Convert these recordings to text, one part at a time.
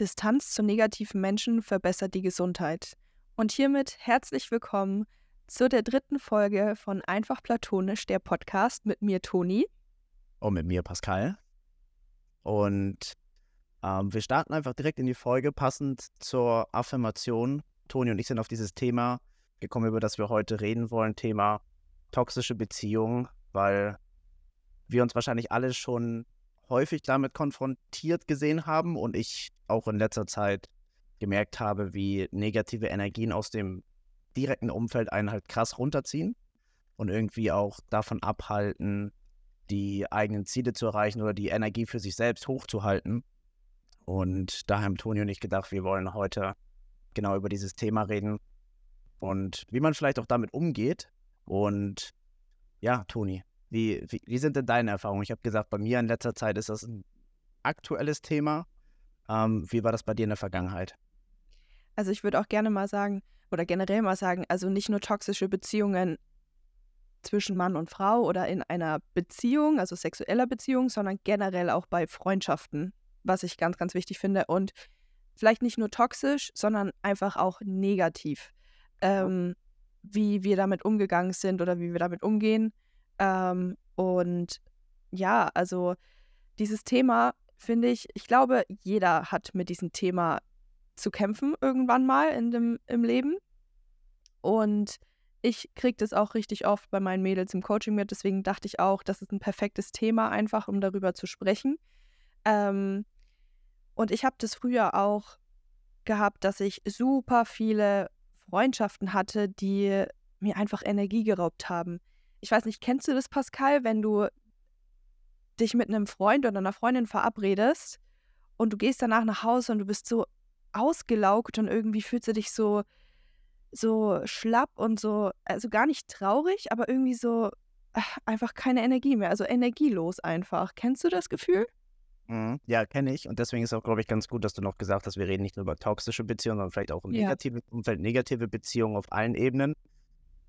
Distanz zu negativen Menschen verbessert die Gesundheit. Und hiermit herzlich willkommen zu der dritten Folge von Einfach Platonisch, der Podcast mit mir, Toni. Und mit mir, Pascal. Und ähm, wir starten einfach direkt in die Folge, passend zur Affirmation. Toni und ich sind auf dieses Thema gekommen, über das wir heute reden wollen, Thema toxische Beziehungen, weil wir uns wahrscheinlich alle schon häufig damit konfrontiert gesehen haben und ich auch in letzter Zeit gemerkt habe, wie negative Energien aus dem direkten Umfeld einen halt krass runterziehen und irgendwie auch davon abhalten, die eigenen Ziele zu erreichen oder die Energie für sich selbst hochzuhalten. Und da haben Toni und ich gedacht, wir wollen heute genau über dieses Thema reden und wie man vielleicht auch damit umgeht. Und ja, Toni, wie, wie, wie sind denn deine Erfahrungen? Ich habe gesagt, bei mir in letzter Zeit ist das ein aktuelles Thema. Ähm, wie war das bei dir in der Vergangenheit? Also ich würde auch gerne mal sagen, oder generell mal sagen, also nicht nur toxische Beziehungen zwischen Mann und Frau oder in einer Beziehung, also sexueller Beziehung, sondern generell auch bei Freundschaften, was ich ganz, ganz wichtig finde. Und vielleicht nicht nur toxisch, sondern einfach auch negativ. Ähm, wie wir damit umgegangen sind oder wie wir damit umgehen. Ähm, und ja, also dieses Thema finde ich, ich glaube, jeder hat mit diesem Thema zu kämpfen irgendwann mal in dem, im Leben. Und ich kriege das auch richtig oft bei meinen Mädels im Coaching mit. Deswegen dachte ich auch, das ist ein perfektes Thema, einfach um darüber zu sprechen. Ähm, und ich habe das früher auch gehabt, dass ich super viele Freundschaften hatte, die mir einfach Energie geraubt haben ich weiß nicht, kennst du das, Pascal, wenn du dich mit einem Freund oder einer Freundin verabredest und du gehst danach nach Hause und du bist so ausgelaugt und irgendwie fühlst du dich so, so schlapp und so, also gar nicht traurig, aber irgendwie so ach, einfach keine Energie mehr, also energielos einfach. Kennst du das Gefühl? Mhm. Ja, kenne ich. Und deswegen ist auch, glaube ich, ganz gut, dass du noch gesagt hast, wir reden nicht nur über toxische Beziehungen, sondern vielleicht auch um ja. negative Umfeld, negative Beziehungen auf allen Ebenen.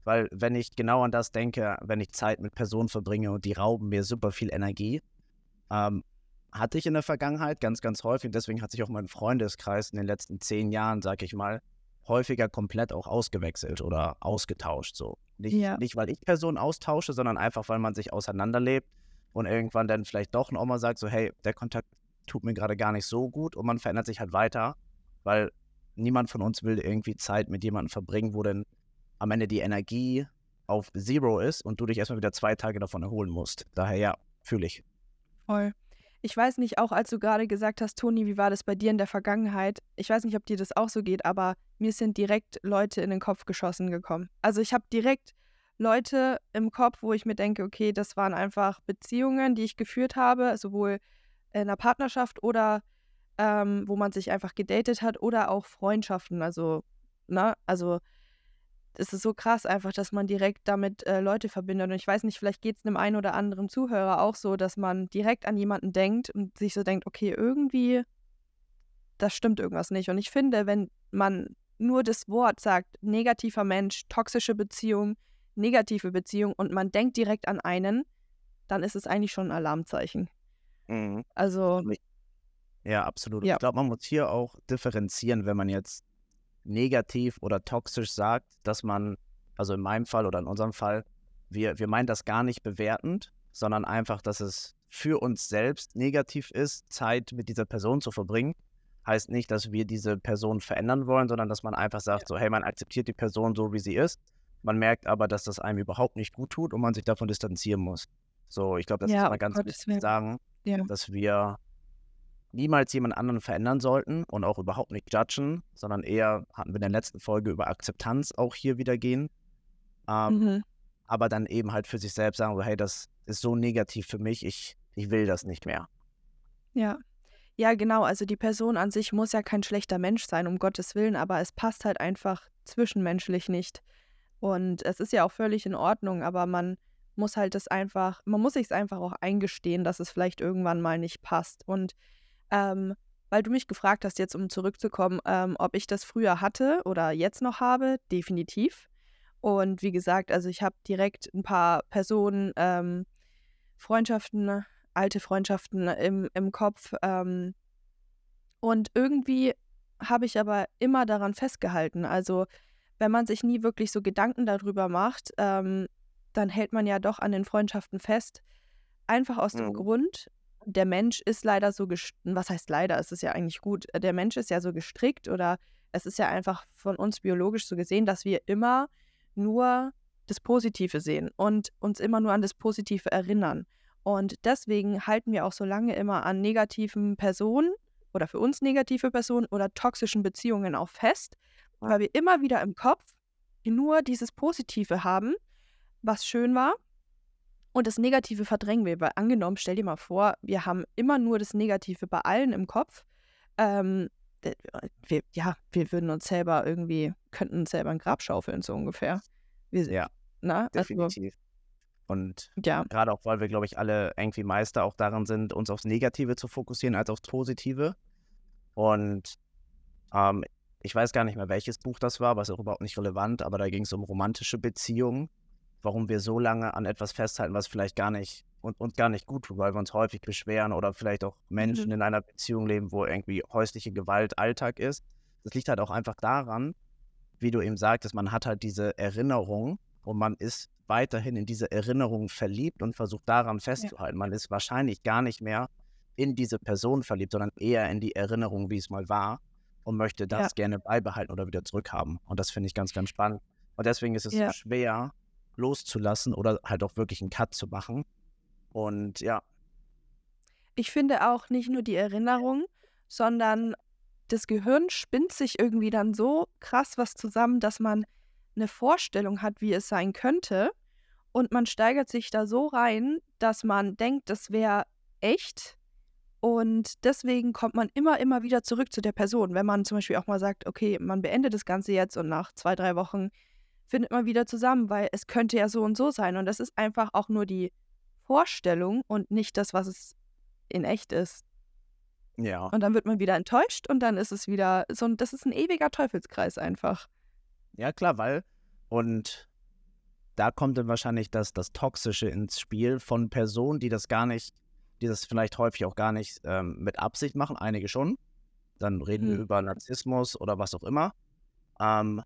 Weil wenn ich genau an das denke, wenn ich Zeit mit Personen verbringe und die rauben mir super viel Energie, ähm, hatte ich in der Vergangenheit ganz, ganz häufig. Deswegen hat sich auch mein Freundeskreis in den letzten zehn Jahren, sag ich mal, häufiger komplett auch ausgewechselt oder ausgetauscht. So. Nicht, ja. nicht weil ich Personen austausche, sondern einfach, weil man sich auseinanderlebt und irgendwann dann vielleicht doch auch mal sagt, so, hey, der Kontakt tut mir gerade gar nicht so gut und man verändert sich halt weiter, weil niemand von uns will irgendwie Zeit mit jemandem verbringen, wo denn am Ende die Energie auf Zero ist und du dich erstmal wieder zwei Tage davon erholen musst. Daher ja, fühle ich. Voll. Ich weiß nicht, auch als du gerade gesagt hast, Toni, wie war das bei dir in der Vergangenheit? Ich weiß nicht, ob dir das auch so geht, aber mir sind direkt Leute in den Kopf geschossen gekommen. Also ich habe direkt Leute im Kopf, wo ich mir denke, okay, das waren einfach Beziehungen, die ich geführt habe, sowohl in einer Partnerschaft oder ähm, wo man sich einfach gedatet hat oder auch Freundschaften. Also, ne, also es ist so krass einfach, dass man direkt damit äh, Leute verbindet. Und ich weiß nicht, vielleicht geht es einem einen oder anderen Zuhörer auch so, dass man direkt an jemanden denkt und sich so denkt, okay, irgendwie, das stimmt irgendwas nicht. Und ich finde, wenn man nur das Wort sagt, negativer Mensch, toxische Beziehung, negative Beziehung und man denkt direkt an einen, dann ist es eigentlich schon ein Alarmzeichen. Mhm. Also. Ja, absolut. Ja. Ich glaube, man muss hier auch differenzieren, wenn man jetzt negativ oder toxisch sagt, dass man, also in meinem Fall oder in unserem Fall, wir, wir meinen das gar nicht bewertend, sondern einfach, dass es für uns selbst negativ ist, Zeit mit dieser Person zu verbringen. Heißt nicht, dass wir diese Person verändern wollen, sondern dass man einfach sagt, so, hey, man akzeptiert die Person so, wie sie ist. Man merkt aber, dass das einem überhaupt nicht gut tut und man sich davon distanzieren muss. So, ich glaube, das ja, ist mal ganz Gottes wichtig zu sagen, ja. dass wir niemals jemand anderen verändern sollten und auch überhaupt nicht judgen, sondern eher hatten wir in der letzten Folge über Akzeptanz auch hier wieder gehen. Ähm, mhm. Aber dann eben halt für sich selbst sagen, so, hey, das ist so negativ für mich, ich, ich will das nicht mehr. Ja. Ja, genau. Also die Person an sich muss ja kein schlechter Mensch sein, um Gottes Willen, aber es passt halt einfach zwischenmenschlich nicht. Und es ist ja auch völlig in Ordnung, aber man muss halt das einfach, man muss sich es einfach auch eingestehen, dass es vielleicht irgendwann mal nicht passt. Und ähm, weil du mich gefragt hast, jetzt um zurückzukommen, ähm, ob ich das früher hatte oder jetzt noch habe, definitiv. Und wie gesagt, also ich habe direkt ein paar Personen, ähm, Freundschaften, alte Freundschaften im, im Kopf. Ähm, Und irgendwie habe ich aber immer daran festgehalten. Also wenn man sich nie wirklich so Gedanken darüber macht, ähm, dann hält man ja doch an den Freundschaften fest. Einfach aus dem Mhm. Grund, der Mensch ist leider so gestrickt, was heißt leider, es ist ja eigentlich gut, äh, der Mensch ist ja so gestrickt oder es ist ja einfach von uns biologisch so gesehen, dass wir immer nur das Positive sehen und uns immer nur an das Positive erinnern. Und deswegen halten wir auch so lange immer an negativen Personen oder für uns negative Personen oder toxischen Beziehungen auch fest, weil wir immer wieder im Kopf nur dieses Positive haben, was schön war. Und das Negative verdrängen wir. Weil angenommen, stell dir mal vor, wir haben immer nur das Negative bei allen im Kopf. Ähm, wir, ja, wir würden uns selber irgendwie, könnten uns selber ein Grab schaufeln, so ungefähr. Wir, Ja, na, also, definitiv. Und ja, gerade auch, weil wir, glaube ich, alle irgendwie Meister auch darin sind, uns aufs Negative zu fokussieren als aufs Positive. Und ähm, ich weiß gar nicht mehr, welches Buch das war, aber ist auch überhaupt nicht relevant, aber da ging es um romantische Beziehungen, warum wir so lange an etwas festhalten, was vielleicht gar nicht und uns gar nicht gut tut, weil wir uns häufig beschweren oder vielleicht auch Menschen Mhm. in einer Beziehung leben, wo irgendwie häusliche Gewalt Alltag ist. Das liegt halt auch einfach daran, wie du eben sagtest, man hat halt diese Erinnerung und man ist weiterhin in diese Erinnerung verliebt und versucht daran festzuhalten. Man ist wahrscheinlich gar nicht mehr in diese Person verliebt, sondern eher in die Erinnerung, wie es mal war und möchte das Ja. gerne beibehalten oder wieder zurückhaben. Und das finde ich ganz, ganz spannend. Und deswegen ist es Ja. so schwer loszulassen oder halt auch wirklich einen Cut zu machen. Und ja, ich finde auch nicht nur die Erinnerung, sondern das Gehirn spinnt sich irgendwie dann so krass was zusammen, dass man eine Vorstellung hat, wie es sein könnte. Und man steigert sich da so rein, dass man denkt, das wäre echt. Und deswegen kommt man immer, immer wieder zurück zu der Person. Wenn man zum Beispiel auch mal sagt, okay, man beendet das Ganze jetzt und nach zwei, drei Wochen findet man wieder zusammen, weil es könnte ja so und so sein. Und das ist einfach auch nur die Vorstellung und nicht das, was es in echt ist. ja. Und dann wird man wieder enttäuscht und dann ist es wieder so ein, das ist ein ewiger Teufelskreis einfach. Ja, klar, weil, und da kommt dann wahrscheinlich das, das Toxische ins Spiel von Personen, die das gar nicht, die das vielleicht häufig auch gar nicht ähm, mit Absicht machen, einige schon. Dann reden wir Mhm. über Narzissmus oder was auch immer. Ähm,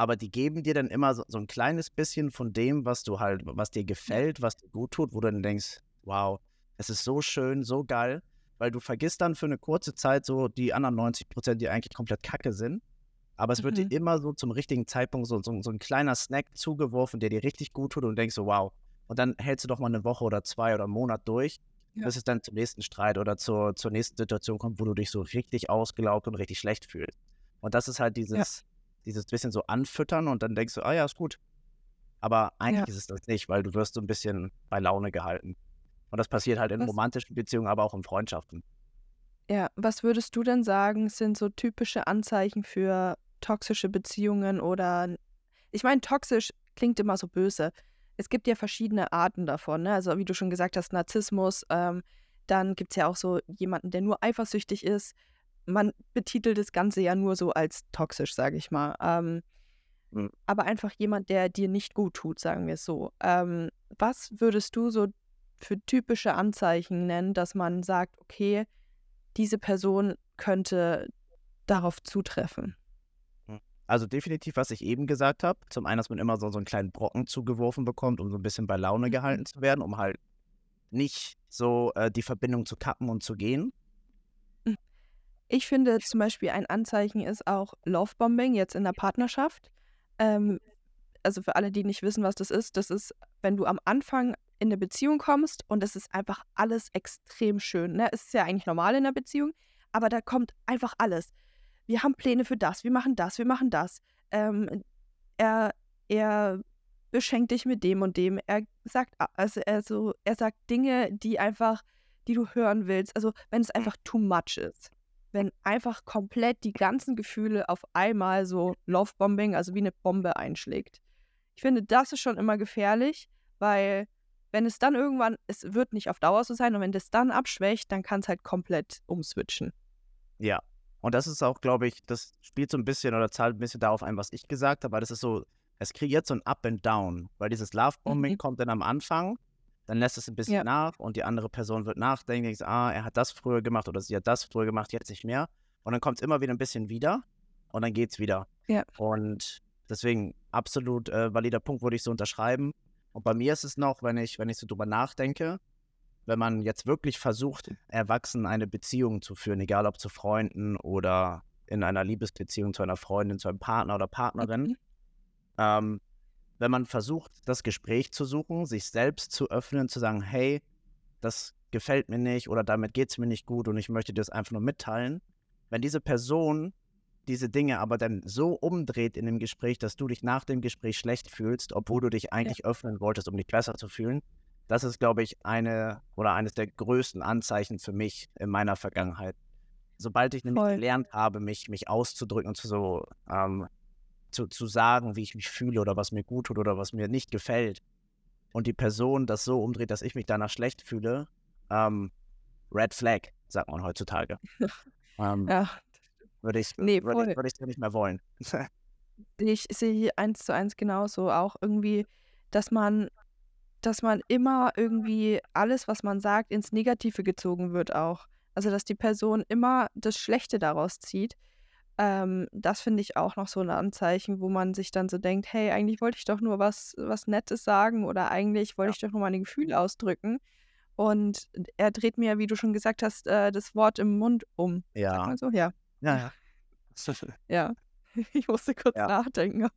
aber die geben dir dann immer so, so ein kleines bisschen von dem, was du halt, was dir gefällt, was dir gut tut, wo du dann denkst, wow, es ist so schön, so geil, weil du vergisst dann für eine kurze Zeit so die anderen 90 Prozent, die eigentlich komplett kacke sind. Aber es wird Mhm. dir immer so zum richtigen Zeitpunkt so, so, so ein kleiner Snack zugeworfen, der dir richtig gut tut und denkst so, wow. Und dann hältst du doch mal eine Woche oder zwei oder einen Monat durch, Ja. bis es dann zum nächsten Streit oder zur, zur nächsten Situation kommt, wo du dich so richtig ausgelaugt und richtig schlecht fühlst. Und das ist halt dieses, dieses bisschen so anfüttern und dann denkst du, ah ja, ist gut. Aber eigentlich ist es das nicht, weil du wirst so ein bisschen bei Laune gehalten. Und das passiert halt in Was- romantischen Beziehungen, aber auch in Freundschaften. Ja, was würdest du denn sagen, sind so typische Anzeichen für toxische Beziehungen oder ich meine, toxisch klingt immer so böse. Es gibt ja verschiedene Arten davon, ne? Also wie du schon gesagt hast, Narzissmus, ähm, dann gibt es ja auch so jemanden, der nur eifersüchtig ist. Man betitelt das Ganze ja nur so als toxisch, sage ich mal. Ähm, Mhm. Aber einfach jemand, der dir nicht gut tut, sagen wir es so. Ähm, was würdest du so für typische Anzeichen nennen, dass man sagt, okay, diese Person könnte darauf zutreffen? Also definitiv, was ich eben gesagt habe. Zum einen, dass man immer so, so einen kleinen Brocken zugeworfen bekommt, um so ein bisschen bei Laune Mhm. gehalten zu werden, um halt nicht so äh, die Verbindung zu kappen und zu gehen. Ich finde zum Beispiel ein Anzeichen ist auch Lovebombing jetzt in der Partnerschaft. Ähm, also für alle, die nicht wissen, was das ist, das ist, wenn du am Anfang in eine Beziehung kommst und es ist einfach alles extrem schön. Ne? Es ist ja eigentlich normal in der Beziehung, aber da kommt einfach alles. Wir haben Pläne für das, wir machen das, wir machen das. Ähm, er, er beschenkt dich mit dem und dem. Er sagt, also er, so, er sagt Dinge, die einfach, die du hören willst. Also wenn es einfach too much ist wenn einfach komplett die ganzen Gefühle auf einmal so Lovebombing, also wie eine Bombe einschlägt. Ich finde, das ist schon immer gefährlich, weil wenn es dann irgendwann, es wird nicht auf Dauer so sein und wenn das dann abschwächt, dann kann es halt komplett umswitchen. Ja. Und das ist auch, glaube ich, das spielt so ein bisschen oder zahlt ein bisschen darauf ein, was ich gesagt habe, weil das ist so, es kreiert so ein Up and Down, weil dieses Lovebombing Mhm. kommt dann am Anfang, dann lässt es ein bisschen Ja. nach und die andere Person wird nachdenken, denkt, ah, er hat das früher gemacht oder sie hat das früher gemacht, jetzt nicht mehr. Und dann kommt es immer wieder ein bisschen wieder und dann geht es wieder. Ja. Und deswegen absolut äh, valider Punkt, würde ich so unterschreiben. Und bei mir ist es noch, wenn ich, wenn ich so drüber nachdenke, wenn man jetzt wirklich versucht, erwachsen eine Beziehung zu führen, egal ob zu Freunden oder in einer Liebesbeziehung zu einer Freundin, zu einem Partner oder Partnerin, Mhm. ähm, wenn man versucht, das Gespräch zu suchen, sich selbst zu öffnen, zu sagen, hey, das gefällt mir nicht oder damit geht es mir nicht gut und ich möchte dir das einfach nur mitteilen. Wenn diese Person diese Dinge aber dann so umdreht in dem Gespräch, dass du dich nach dem Gespräch schlecht fühlst, obwohl du dich eigentlich öffnen wolltest, um dich besser zu fühlen, das ist, glaube ich, eine oder eines der größten Anzeichen für mich in meiner Vergangenheit. Sobald ich nämlich Voll. gelernt habe, mich, mich auszudrücken und zu so ähm, zu, zu sagen, wie ich mich fühle oder was mir gut tut oder was mir nicht gefällt, und die Person das so umdreht, dass ich mich danach schlecht fühle, ähm, Red Flag, sagt man heutzutage. ähm, Ja, Würde ich, Nee, voll. ich, würde ich nicht mehr wollen. ich sehe eins zu eins genauso. Auch irgendwie, dass man, dass man immer irgendwie alles, was man sagt, ins Negative gezogen wird auch. Also, dass die Person immer das Schlechte daraus zieht. Ähm, das finde ich auch noch so ein Anzeichen, wo man sich dann so denkt, hey, eigentlich wollte ich doch nur was, was Nettes sagen oder eigentlich wollte Ja. ich doch nur meine Gefühle ausdrücken. Und er dreht mir, wie du schon gesagt hast, äh, das Wort im Mund um. Ja, so? Ja. ja, ja. Ja. Ich musste kurz Ja. nachdenken.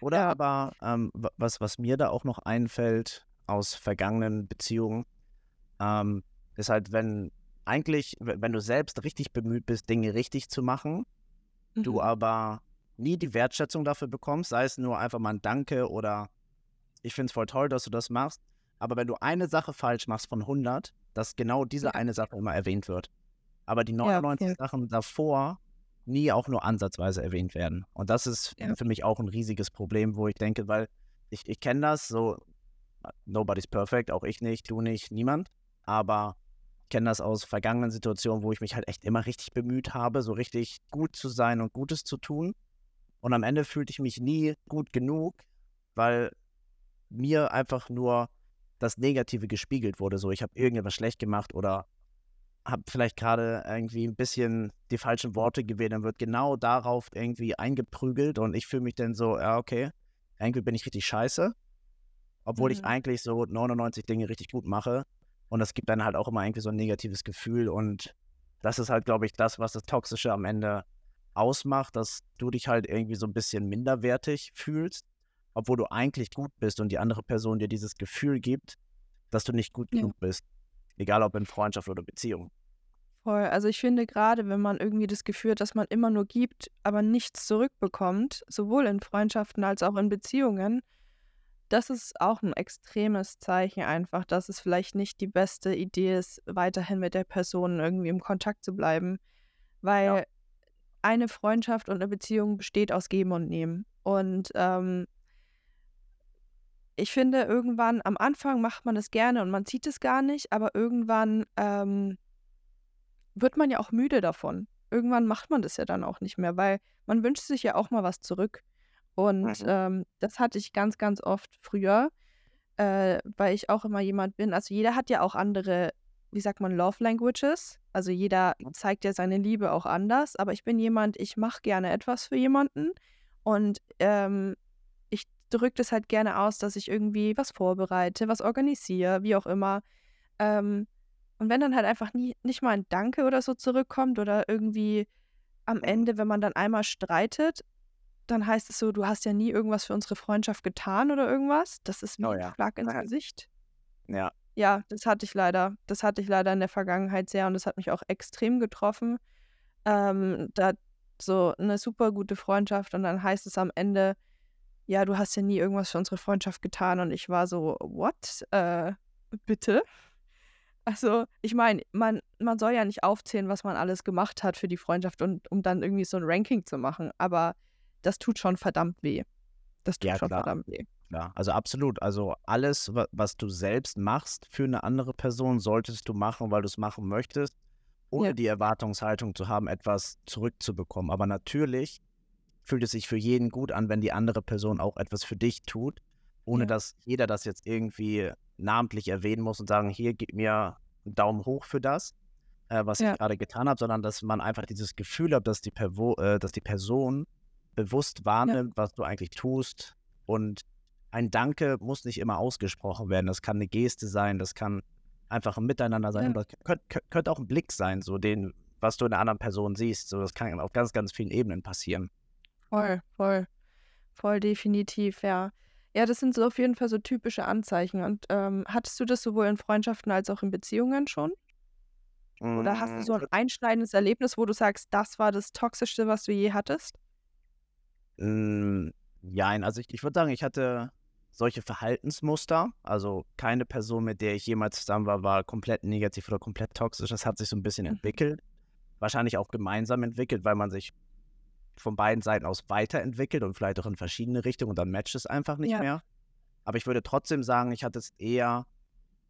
Oder Ja. aber, ähm, wa- was, was mir da auch noch einfällt aus vergangenen Beziehungen, ähm, ist halt, wenn eigentlich, wenn du selbst richtig bemüht bist, Dinge richtig zu machen, du Mhm. aber nie die Wertschätzung dafür bekommst, sei es nur einfach mal ein Danke oder ich finde es voll toll, dass du das machst, aber wenn du eine Sache falsch machst von 100, dass genau diese Ja. eine Sache immer erwähnt wird. Aber die Ja, 99 voll. Sachen davor nie auch nur ansatzweise erwähnt werden. Und das ist Ja. für mich auch ein riesiges Problem, wo ich denke, weil ich, ich kenne das, so nobody's perfect, auch ich nicht, du nicht, niemand, aber kenne das aus vergangenen Situationen, wo ich mich halt echt immer richtig bemüht habe, so richtig gut zu sein und Gutes zu tun. Und am Ende fühlte ich mich nie gut genug, weil mir einfach nur das Negative gespiegelt wurde. So, ich habe irgendetwas schlecht gemacht oder habe vielleicht gerade irgendwie ein bisschen die falschen Worte gewählt, dann wird genau darauf irgendwie eingeprügelt und ich fühle mich dann so, ja, okay, irgendwie bin ich richtig scheiße, obwohl ich Mhm. eigentlich so 99 Dinge richtig gut mache. Und das gibt dann halt auch immer irgendwie so ein negatives Gefühl. Und das ist halt, glaube ich, das, was das Toxische am Ende ausmacht, dass du dich halt irgendwie so ein bisschen minderwertig fühlst, obwohl du eigentlich gut bist und die andere Person dir dieses Gefühl gibt, dass du nicht gut Ja. genug bist. Egal ob in Freundschaft oder Beziehung. Voll. Also ich finde gerade, wenn man irgendwie das Gefühl hat, dass man immer nur gibt, aber nichts zurückbekommt, sowohl in Freundschaften als auch in Beziehungen, das ist auch ein extremes Zeichen einfach, dass es vielleicht nicht die beste Idee ist, weiterhin mit der Person irgendwie im Kontakt zu bleiben. Weil eine Freundschaft und eine Beziehung besteht aus Geben und Nehmen. Und ähm, ich finde, irgendwann am Anfang macht man das gerne und man sieht es gar nicht, aber irgendwann ähm, wird man ja auch müde davon. Irgendwann macht man das ja dann auch nicht mehr, weil man wünscht sich ja auch mal was zurück. Und Mhm. ähm, das hatte ich ganz, ganz oft früher, äh, weil ich auch immer jemand bin. Also jeder hat ja auch andere, wie sagt man, Love Languages. Also jeder zeigt ja seine Liebe auch anders. Aber ich bin jemand, ich mache gerne etwas für jemanden und ähm, ich drücke das halt gerne aus, dass ich irgendwie was vorbereite, was organisiere, wie auch immer. Ähm, und wenn dann halt einfach nie, nicht mal ein Danke oder so zurückkommt oder irgendwie am Ende, wenn man dann einmal streitet, dann heißt es so, du hast ja nie irgendwas für unsere Freundschaft getan oder irgendwas. Das ist wie Oh ein ja. Schlag ins Ja. Gesicht. Ja, Ja, das hatte ich leider. Das hatte ich leider in der Vergangenheit sehr und das hat mich auch extrem getroffen. Ähm, da so eine super gute Freundschaft und dann heißt es am Ende, ja, du hast ja nie irgendwas für unsere Freundschaft getan und ich war so, what? Äh, bitte? Also, ich meine, man, man soll ja nicht aufzählen, was man alles gemacht hat für die Freundschaft und um dann irgendwie so ein Ranking zu machen, aber das tut schon verdammt weh. Das tut Ja, schon klar. verdammt weh. klar. Also absolut. Also alles, wa- was du selbst machst für eine andere Person, solltest du machen, weil du es machen möchtest, ohne Ja. die Erwartungshaltung zu haben, etwas zurückzubekommen. Aber natürlich fühlt es sich für jeden gut an, wenn die andere Person auch etwas für dich tut, ohne Ja. dass jeder das jetzt irgendwie namentlich erwähnen muss und sagen, hier gib mir einen Daumen hoch für das, äh, was ja. ich gerade getan habe, sondern dass man einfach dieses Gefühl hat, dass die, Pervo äh, dass die Person bewusst wahrnimmt, ja. was du eigentlich tust. Und ein Danke muss nicht immer ausgesprochen werden. Das kann eine Geste sein, das kann einfach ein Miteinander sein. Ja. Das könnte, könnte auch ein Blick sein, so den, was du in einer anderen Person siehst. So, das kann auf ganz, ganz vielen Ebenen passieren. Voll, voll. Voll definitiv, ja. Ja, das sind so auf jeden Fall so typische Anzeichen. Und ähm, hattest du das sowohl in Freundschaften als auch in Beziehungen schon? Oder hast du so ein mm, einschneidendes Erlebnis, wo du sagst, das war das Toxischste, was du je hattest? Mm, Nein, also ich, ich würde sagen, ich hatte solche Verhaltensmuster. Also keine Person, mit der ich jemals zusammen war, war komplett negativ oder komplett toxisch. Das hat sich so ein bisschen mhm. entwickelt. Wahrscheinlich auch gemeinsam entwickelt, weil man sich von beiden Seiten aus weiterentwickelt und vielleicht auch in verschiedene Richtungen und dann matcht es einfach nicht ja. mehr. Aber ich würde trotzdem sagen, ich hatte es eher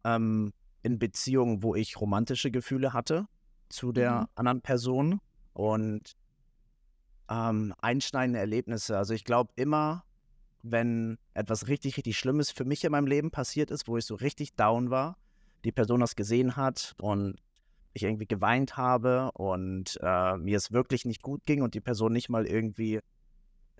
ähm, in Beziehungen, wo ich romantische Gefühle hatte zu der mhm. anderen Person. Und ähm, einschneidende Erlebnisse. Also ich glaube immer, wenn etwas richtig, richtig Schlimmes für mich in meinem Leben passiert ist, wo ich so richtig down war, die Person das gesehen hat und ich irgendwie geweint habe und äh, mir es wirklich nicht gut ging und die Person nicht mal irgendwie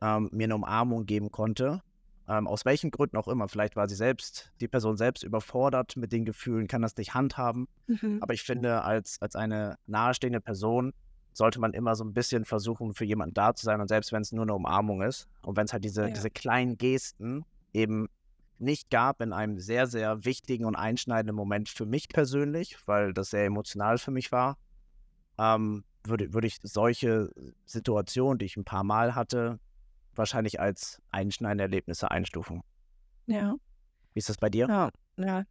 ähm, mir eine Umarmung geben konnte. Ähm, aus welchen Gründen auch immer. Vielleicht war sie selbst, die Person selbst überfordert mit den Gefühlen, kann das nicht handhaben. Mhm. Aber ich finde, als, als eine nahestehende Person sollte man immer so ein bisschen versuchen, für jemanden da zu sein und selbst wenn es nur eine Umarmung ist und wenn es halt diese, ja. diese kleinen Gesten eben nicht gab in einem sehr, sehr wichtigen und einschneidenden Moment für mich persönlich, weil das sehr emotional für mich war, ähm, würde, würde ich solche Situationen, die ich ein paar Mal hatte, wahrscheinlich als einschneidende Erlebnisse einstufen. Ja. Wie ist das bei dir? Ja, ja.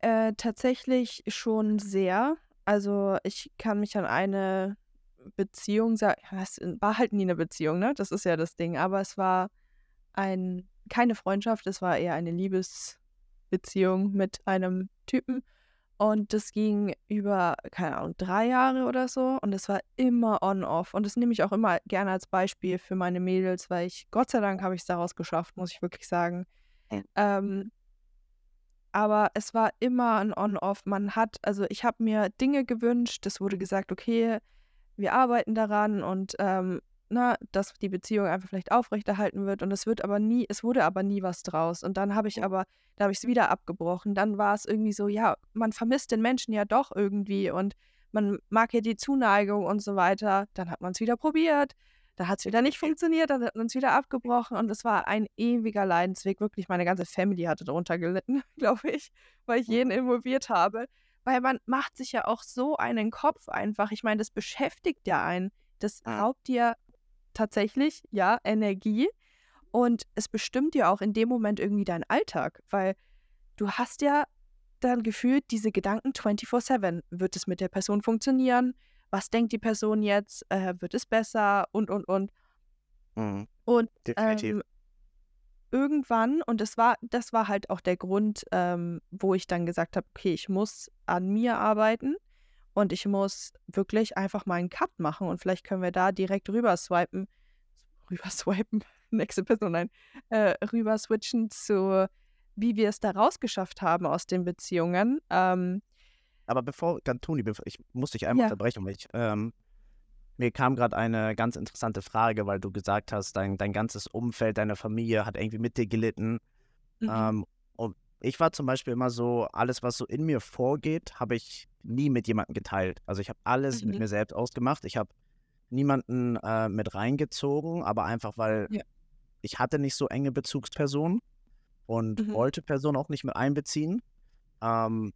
Äh, tatsächlich schon sehr. Also, ich kann mich an eine Beziehung sagen war halt nie eine Beziehung, ne? Das ist ja das Ding, aber es war ein keine Freundschaft, es war eher eine Liebesbeziehung mit einem Typen und das ging über, keine Ahnung, drei Jahre oder so und es war immer on-off und das nehme ich auch immer gerne als Beispiel für meine Mädels, weil ich Gott sei Dank habe ich es daraus geschafft, muss ich wirklich sagen. Ja. Ähm aber es war immer ein On-Off. Man hat, also ich habe mir Dinge gewünscht, es wurde gesagt, okay, wir arbeiten daran und ähm, na, dass die Beziehung einfach vielleicht aufrechterhalten wird und es wird aber nie, es wurde aber nie was draus. Und dann habe ich aber, da habe ich es wieder abgebrochen. Dann war es irgendwie so, ja, man vermisst den Menschen ja doch irgendwie und man mag ja die Zuneigung und so weiter. Dann hat man es wieder probiert da hat es wieder nicht funktioniert, dann hat man es wieder abgebrochen und es war ein ewiger Leidensweg. Wirklich, meine ganze Family hatte darunter gelitten, glaube ich, weil ich jeden involviert habe. Weil man macht sich ja auch so einen Kopf einfach. Ich meine, das beschäftigt ja einen. Das raubt dir tatsächlich, ja, Energie. Und es bestimmt dir auch in dem Moment irgendwie deinen Alltag, weil du hast ja dann gefühlt diese Gedanken 24-7. Wird es mit der Person funktionieren? Was denkt die Person jetzt, äh, wird es besser und, und, und. Mhm. Und ähm, irgendwann, und das war, das war halt auch der Grund, ähm, wo ich dann gesagt habe, okay, ich muss an mir arbeiten und ich muss wirklich einfach mal einen Cut machen und vielleicht können wir da direkt rüber swipen, rüber swipen, nächste Person, nein, äh, rüber switchen zu, wie wir es da rausgeschafft haben aus den Beziehungen. Ähm, aber bevor, Toni, ich muss dich einmal ja. unterbrechen, weil ich, ähm, mir kam gerade eine ganz interessante Frage, weil du gesagt hast, dein, dein ganzes Umfeld, deine Familie hat irgendwie mit dir gelitten. Mhm. Ähm, und ich war zum Beispiel immer so, alles, was so in mir vorgeht, habe ich nie mit jemandem geteilt. Also ich habe alles mhm. mit mir selbst ausgemacht. Ich habe niemanden äh, mit reingezogen, aber einfach, weil ja. ich hatte nicht so enge Bezugspersonen und mhm. wollte Personen auch nicht mit einbeziehen. Ähm,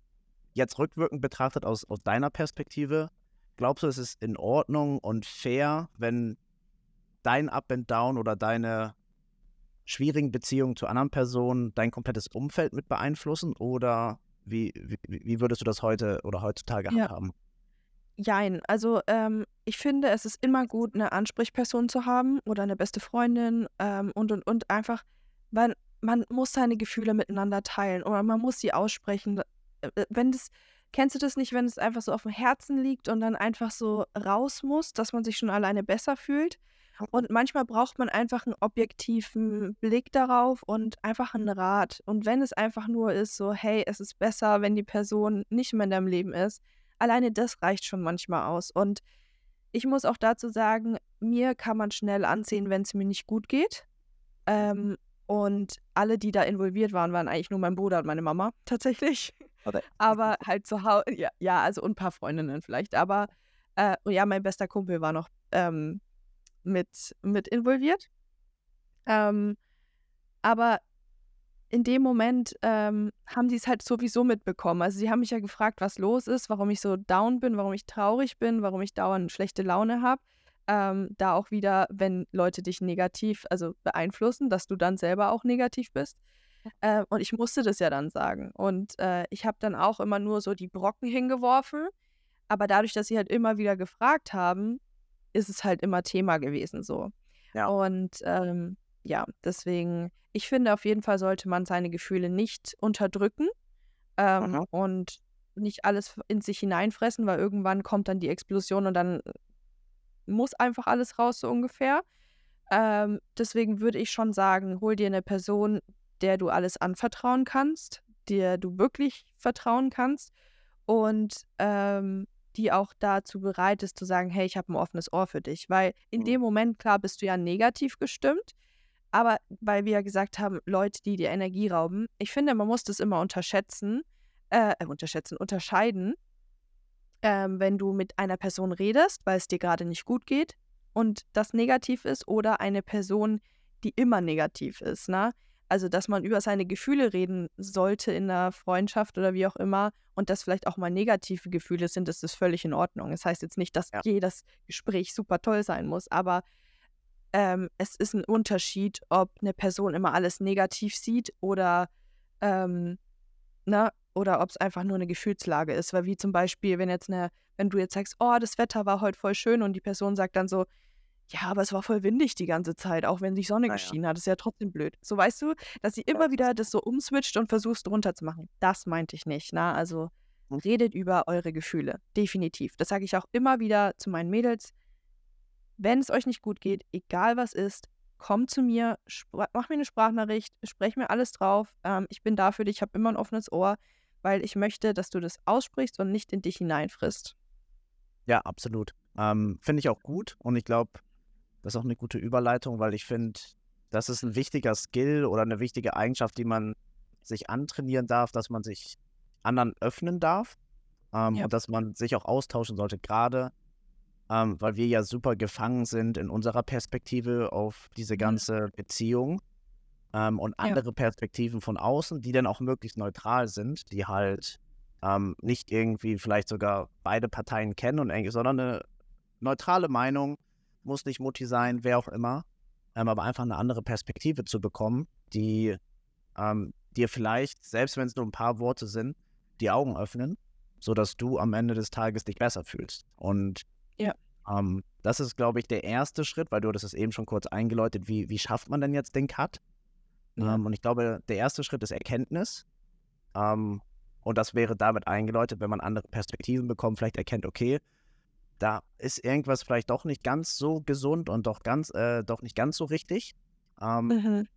jetzt rückwirkend betrachtet aus, aus deiner Perspektive, glaubst du, es ist in Ordnung und fair, wenn dein Up and Down oder deine schwierigen Beziehungen zu anderen Personen dein komplettes Umfeld mit beeinflussen? Oder wie, wie, wie würdest du das heute oder heutzutage ja. haben? Jein, also ähm, ich finde, es ist immer gut, eine Ansprechperson zu haben oder eine beste Freundin ähm, und und und einfach, weil man muss seine Gefühle miteinander teilen oder man muss sie aussprechen. Äh, äh, wenn das, kennst du das nicht, wenn es einfach so auf dem Herzen liegt und dann einfach so raus muss, dass man sich schon alleine besser fühlt? Und manchmal braucht man einfach einen objektiven Blick darauf und einfach einen Rat. Und wenn es einfach nur ist, so, hey, es ist besser, wenn die Person nicht mehr in deinem Leben ist, alleine das reicht schon manchmal aus. Und ich muss auch dazu sagen, mir kann man schnell ansehen, wenn es mir nicht gut geht. Ähm, und alle, die da involviert waren, waren eigentlich nur mein Bruder und meine Mama tatsächlich. Okay. Aber halt zu Hause, ja, ja, also und ein paar Freundinnen vielleicht. Aber äh, ja, mein bester Kumpel war noch ähm, mit, mit involviert. Ähm, aber in dem Moment ähm, haben die es halt sowieso mitbekommen. Also sie haben mich ja gefragt, was los ist, warum ich so down bin, warum ich traurig bin, warum ich dauernd schlechte Laune habe. Ähm, da auch wieder, wenn Leute dich negativ, also beeinflussen, dass du dann selber auch negativ bist. Äh, und ich musste das ja dann sagen. Und äh, ich habe dann auch immer nur so die Brocken hingeworfen. Aber dadurch, dass sie halt immer wieder gefragt haben, ist es halt immer Thema gewesen so. Ja. Und ähm, ja, deswegen, ich finde, auf jeden Fall sollte man seine Gefühle nicht unterdrücken ähm, mhm. und nicht alles in sich hineinfressen, weil irgendwann kommt dann die Explosion und dann muss einfach alles raus, so ungefähr. Ähm, deswegen würde ich schon sagen, hol dir eine Person, der du alles anvertrauen kannst, der du wirklich vertrauen kannst und ähm, die auch dazu bereit ist zu sagen, hey, ich habe ein offenes Ohr für dich. Weil in mhm. dem Moment, klar, bist du ja negativ gestimmt, aber weil wir ja gesagt haben, Leute, die dir Energie rauben, ich finde, man muss das immer unterschätzen, äh, äh unterschätzen, unterscheiden, ähm, wenn du mit einer Person redest, weil es dir gerade nicht gut geht und das negativ ist, oder eine Person, die immer negativ ist. Ne? Also, dass man über seine Gefühle reden sollte in einer Freundschaft oder wie auch immer und dass vielleicht auch mal negative Gefühle sind, das ist völlig in Ordnung. Das heißt jetzt nicht, dass ja. jedes Gespräch super toll sein muss, aber ähm, es ist ein Unterschied, ob eine Person immer alles negativ sieht oder, ähm, ne, oder ob es einfach nur eine Gefühlslage ist. Weil wie zum Beispiel, wenn jetzt eine, wenn du jetzt sagst, oh, das Wetter war heute voll schön und die Person sagt dann so, ja, aber es war voll windig die ganze Zeit, auch wenn die Sonne naja. geschienen hat. Ist ja trotzdem blöd. So weißt du, dass sie immer wieder das so umswitcht und versuchst runterzumachen. Das meinte ich nicht. Na, also hm. redet über eure Gefühle. Definitiv. Das sage ich auch immer wieder zu meinen Mädels. Wenn es euch nicht gut geht, egal was ist, kommt zu mir, mach mir eine Sprachnachricht, sprech mir alles drauf. Ähm, ich bin da für dich, ich habe immer ein offenes Ohr, weil ich möchte, dass du das aussprichst und nicht in dich hineinfrisst. Ja, absolut. Ähm, finde ich auch gut und ich glaube, das ist auch eine gute Überleitung, weil ich finde, das ist ein wichtiger Skill oder eine wichtige Eigenschaft, die man sich antrainieren darf, dass man sich anderen öffnen darf ähm, ja. und dass man sich auch austauschen sollte, gerade ähm, weil wir ja super gefangen sind in unserer Perspektive auf diese mhm. ganze mhm. Beziehung ähm, und andere ja. Perspektiven von außen, die dann auch möglichst neutral sind, die halt ähm, nicht irgendwie vielleicht sogar beide Parteien kennen und sondern eine neutrale Meinung muss nicht Mutti sein, wer auch immer, ähm, aber einfach eine andere Perspektive zu bekommen, die ähm, dir vielleicht, selbst wenn es nur ein paar Worte sind, die Augen öffnen, sodass du am Ende des Tages dich besser fühlst. Und ja. ähm, das ist, glaube ich, der erste Schritt, weil du das eben schon kurz eingeläutet, wie, wie schafft man denn jetzt den Cut? Ja. Ähm, und ich glaube, der erste Schritt ist Erkenntnis. Ähm, und das wäre damit eingeläutet, wenn man andere Perspektiven bekommt, vielleicht erkennt, okay, da ist irgendwas vielleicht doch nicht ganz so gesund und doch ganz, äh, doch nicht ganz so richtig. Ähm, mhm.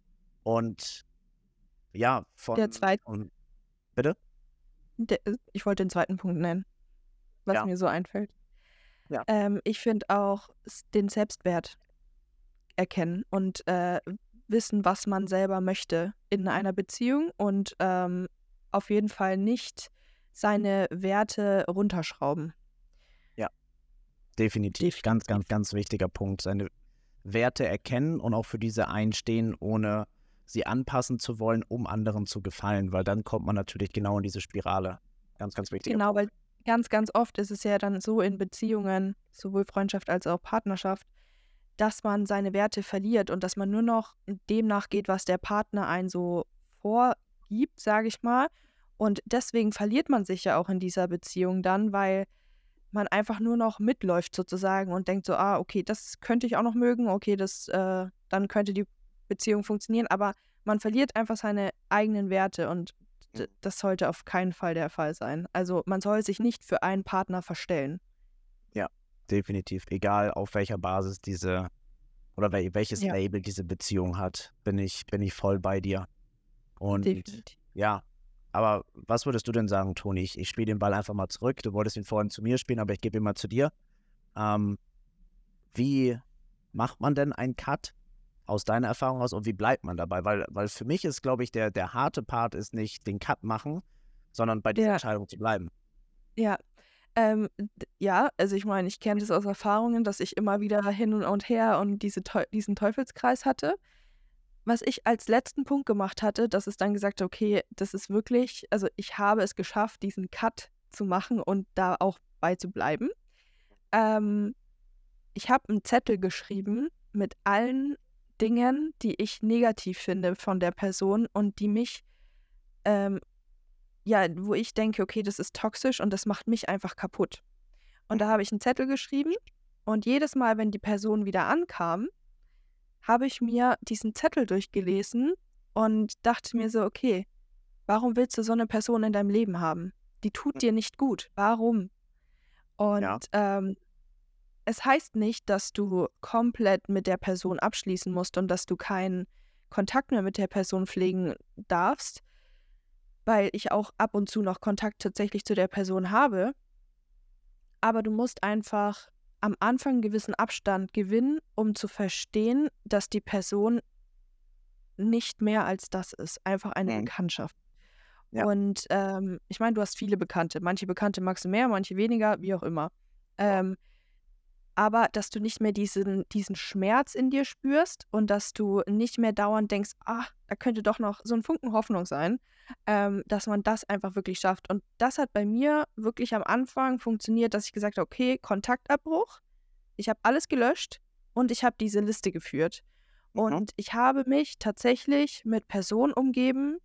Und ja, von. Der zweite. Und, bitte? Der, äh, ich wollte den zweiten Punkt nennen, was ja. mir so einfällt. Ja. Ähm, ich finde auch den Selbstwert erkennen und äh, wissen, was man selber möchte in einer Beziehung und ähm, auf jeden Fall nicht seine Werte runterschrauben. Definitiv. Definitiv. Ganz, ganz, ganz wichtiger Punkt. Seine Werte erkennen und auch für diese einstehen, ohne sie anpassen zu wollen, um anderen zu gefallen, weil dann kommt man natürlich genau in diese Spirale. Ganz, ganz wichtig. Genau, Punkt. weil ganz, ganz oft ist es ja dann so in Beziehungen, sowohl Freundschaft als auch Partnerschaft, dass man seine Werte verliert und dass man nur noch dem nachgeht, was der Partner einen so vorgibt, sage ich mal. Und deswegen verliert man sich ja auch in dieser Beziehung dann, weil man einfach nur noch mitläuft sozusagen und denkt so, ah, okay, das könnte ich auch noch mögen, okay, das, äh, dann könnte die Beziehung funktionieren, aber man verliert einfach seine eigenen Werte und mhm. das sollte auf keinen Fall der Fall sein. Also man soll sich nicht für einen Partner verstellen. Definitiv. Egal auf welcher Basis diese oder wel welches Ja. Label diese Beziehung hat, bin ich, bin ich voll bei dir. Und Definitiv. ja, aber was würdest du denn sagen, Toni? Ich, ich spiele den Ball einfach mal zurück. Du wolltest ihn vorhin zu mir spielen, aber ich gebe ihn mal zu dir. Ähm, wie macht man denn einen Cut aus deiner Erfahrung aus und wie bleibt man dabei? Weil, weil für mich ist, glaube ich, der, der harte Part ist nicht den Cut machen, sondern bei dieser Ja. Entscheidung zu bleiben. Ja. Ähm, ja, also ich meine, ich kenne das aus Erfahrungen, dass ich immer wieder hin und her und diese Teu diesen Teufelskreis hatte. Was ich als letzten Punkt gemacht hatte, dass es dann gesagt „Okay, das ist wirklich also, ich habe es geschafft, diesen Cut zu machen und da auch bei zu bleiben.“ Ähm, ich habe 'n Zettel geschrieben mit allen Dingen, die ich negativ finde von der Person und die mich, ähm ja, wo ich denke: „Okay, das ist toxisch und das macht mich einfach kaputt.“ Und da habe ich 'n Zettel geschrieben und jedes Mal, wenn die Person wieder ankam, habe ich mir diesen Zettel durchgelesen und dachte mir so: „Okay, warum willst du so 'ne Person in deinem Leben haben? Die tut dir nicht gut. Warum?“ Ja. Und, ähm, es heißt nicht, dass du komplett mit der Person abschließen musst und dass du keinen Kontakt mehr mit der Person pflegen darfst, weil ich auch ab und zu noch Kontakt tatsächlich zu der Person habe. Aber du musst einfach am Anfang 'n gewissen Abstand gewinnen, um zu verstehen, dass die Person nicht mehr als das ist, einfach eine Mhm. Bekanntschaft. Ja. Und, ähm, ich meine, du hast viele Bekannte. Manche Bekannte magst du mehr, manche weniger, wie auch immer. Ähm, aber dass du nicht mehr diesen diesen Schmerz in dir spürst und dass du nicht mehr dauernd denkst: „Ah, da könnte doch noch so 'n Funken Hoffnung sein“, ähm, dass man das einfach wirklich schafft. Und das hat bei mir wirklich am Anfang funktioniert, dass ich gesagt habe: „Okay, Kontaktabbruch.“ Ich habe alles gelöscht und ich habe diese Liste geführt. Mhm. Und ich habe mich tatsächlich mit Personen umgeben,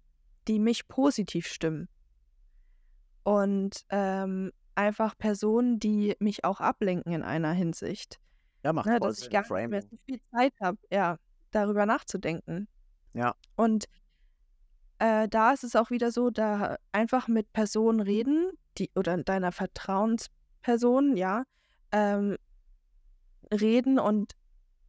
die mich positiv stimmen. Und, ähm, einfach Personen, die mich auch ablenken in einer Hinsicht, Ja, macht ne, dass ich gar nicht mehr Framing. so viel Zeit habe, ja, darüber nachzudenken. Ja. Und äh, da ist es auch wieder so, da einfach mit Personen reden, die oder deiner Vertrauensperson, ja, ähm reden und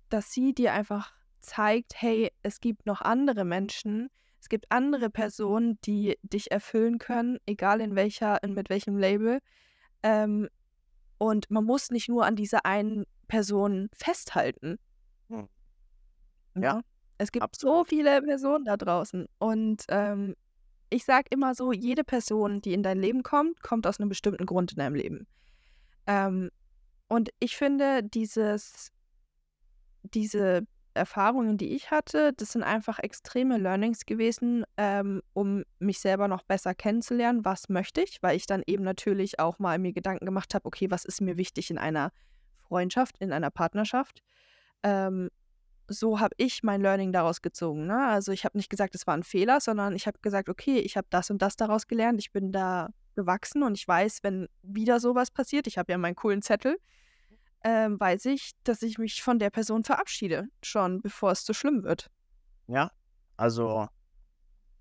dass sie dir einfach zeigt: „Hey, es gibt noch andere Menschen. Es gibt andere Personen, die dich erfüllen können, egal in welcher in mit welchem Label.“ Ähm, und man muss nicht nur an dieser einen Person festhalten. Mhm. Ja. Es gibt so absolut. viele Personen da draußen. Und, ähm, ich sage immer so: „Jede Person, die in dein Leben kommt, kommt aus 'nem bestimmten Grund in deinem Leben.“ Ähm, und ich finde, dieses diese Erfahrungen, die ich hatte, das sind einfach extreme Learnings gewesen, ähm, um mich selber noch besser kennenzulernen. Was möchte ich? Weil ich dann eben natürlich auch mal mir Gedanken gemacht habe: „Okay, was ist mir wichtig in einer Freundschaft, in einer Partnerschaft?“ Ähm, so habe ich mein Learning daraus gezogen, ne? Also, ich habe nicht gesagt, es war 'n Fehler, sondern ich habe gesagt: „Okay, ich habe das und das daraus gelernt. Ich bin da gewachsen und ich weiß, wenn wieder so was passiert“ ich habe ja meinen coolen Zettel, ähm, weiß ich, dass ich mich von der Person verabschiede, schon bevor es zu schlimm wird. Ja, also,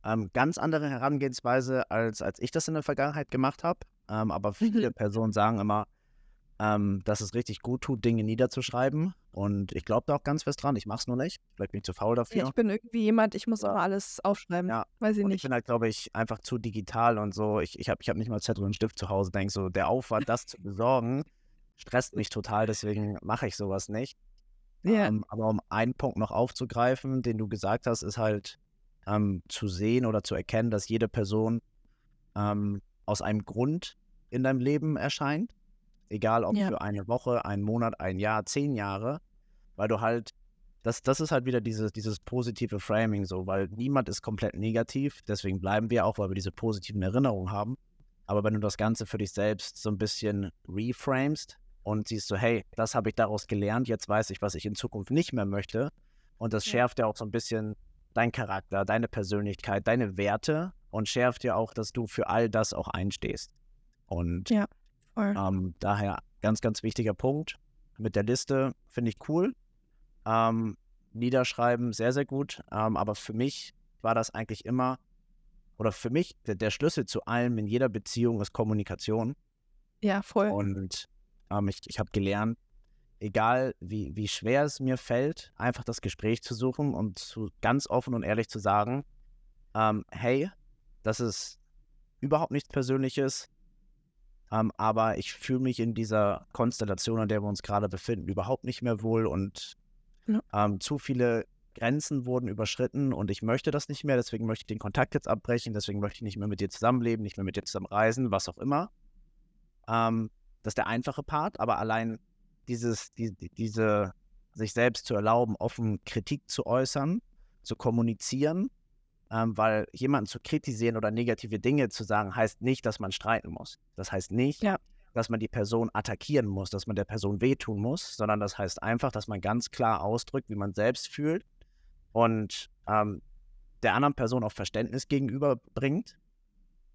ähm, ganz andere Herangehensweise, als als ich das in der Vergangenheit gemacht habe. Ähm, aber viele Mhm. Personen sagen immer, ähm, dass es richtig gut tut, Dinge niederzuschreiben. Und ich glaube da auch ganz fest dran. Ich mache es nur nicht. Vielleicht bin ich zu faul Ja, dafür. ich bin irgendwie jemand, ich muss immer alles aufschreiben. Ja, Weiß ich und ich nicht. bin halt, glaube ich, einfach zu digital und so. Ich ich habe ich habe nicht mal Zettel und Stift zu Hause. Denke so, der Aufwand, das zu besorgen, stresst mich total, deswegen mache ich so was nicht. Ja. Ähm, aber um einen Punkt noch aufzugreifen, den du gesagt hast, ist halt, ähm, zu sehen oder zu erkennen, dass jede Person, ähm, aus einem Grund in deinem Leben erscheint. Egal ob Ja. für eine Woche, einen Monat, ein Jahr, 10 Jahre, weil du halt das das ist halt wieder dieses dieses positive Framing so, weil niemand ist komplett negativ. Deswegen bleiben wir auch, weil wir diese positiven Erinnerungen haben. Aber wenn du das Ganze für dich selbst so 'n bisschen reframest und siehst so: „Hey, das habe ich daraus gelernt. Jetzt weiß ich, was ich in Zukunft nicht mehr möchte.“ Und das Ja. schärft ja auch so 'n bisschen deinen Charakter, deine Persönlichkeit, deine Werte und schärft ja auch, dass du für all das auch einstehst. Und, Ja, voll. ähm, daher ganz, ganz wichtiger Punkt mit der Liste, finde ich cool. Ähm, niederschreiben, sehr, sehr gut. Ähm, aber für mich war das eigentlich immer oder für mich der der Schlüssel zu allem in jeder Beziehung ist Kommunikation. Ja, voll. Und, ähm, ich ich habe gelernt, egal wie, wie schwer es mir fällt, einfach das Gespräch zu suchen und zu, ganz offen und ehrlich zu sagen, ähm, hey, das ist überhaupt nichts Persönliches, ähm, aber ich fühle mich in dieser Konstellation, in der wir uns gerade befinden, überhaupt nicht mehr wohl und ja. ähm, zu viele Grenzen wurden überschritten und ich möchte das nicht mehr, deswegen möchte ich den Kontakt jetzt abbrechen, deswegen möchte ich nicht mehr mit dir zusammenleben, nicht mehr mit dir zusammen reisen, was auch immer. Ähm, das ist der einfache Part, aber allein dieses, die, diese, sich selbst zu erlauben, offen Kritik zu äußern, zu kommunizieren, ähm, weil jemanden zu kritisieren oder negative Dinge zu sagen, heißt nicht, dass man streiten muss. Das heißt nicht, ja. dass man die Person attackieren muss, dass man der Person wehtun muss, sondern das heißt einfach, dass man ganz klar ausdrückt, wie man selbst fühlt und ähm, der anderen Person auch Verständnis gegenüberbringt,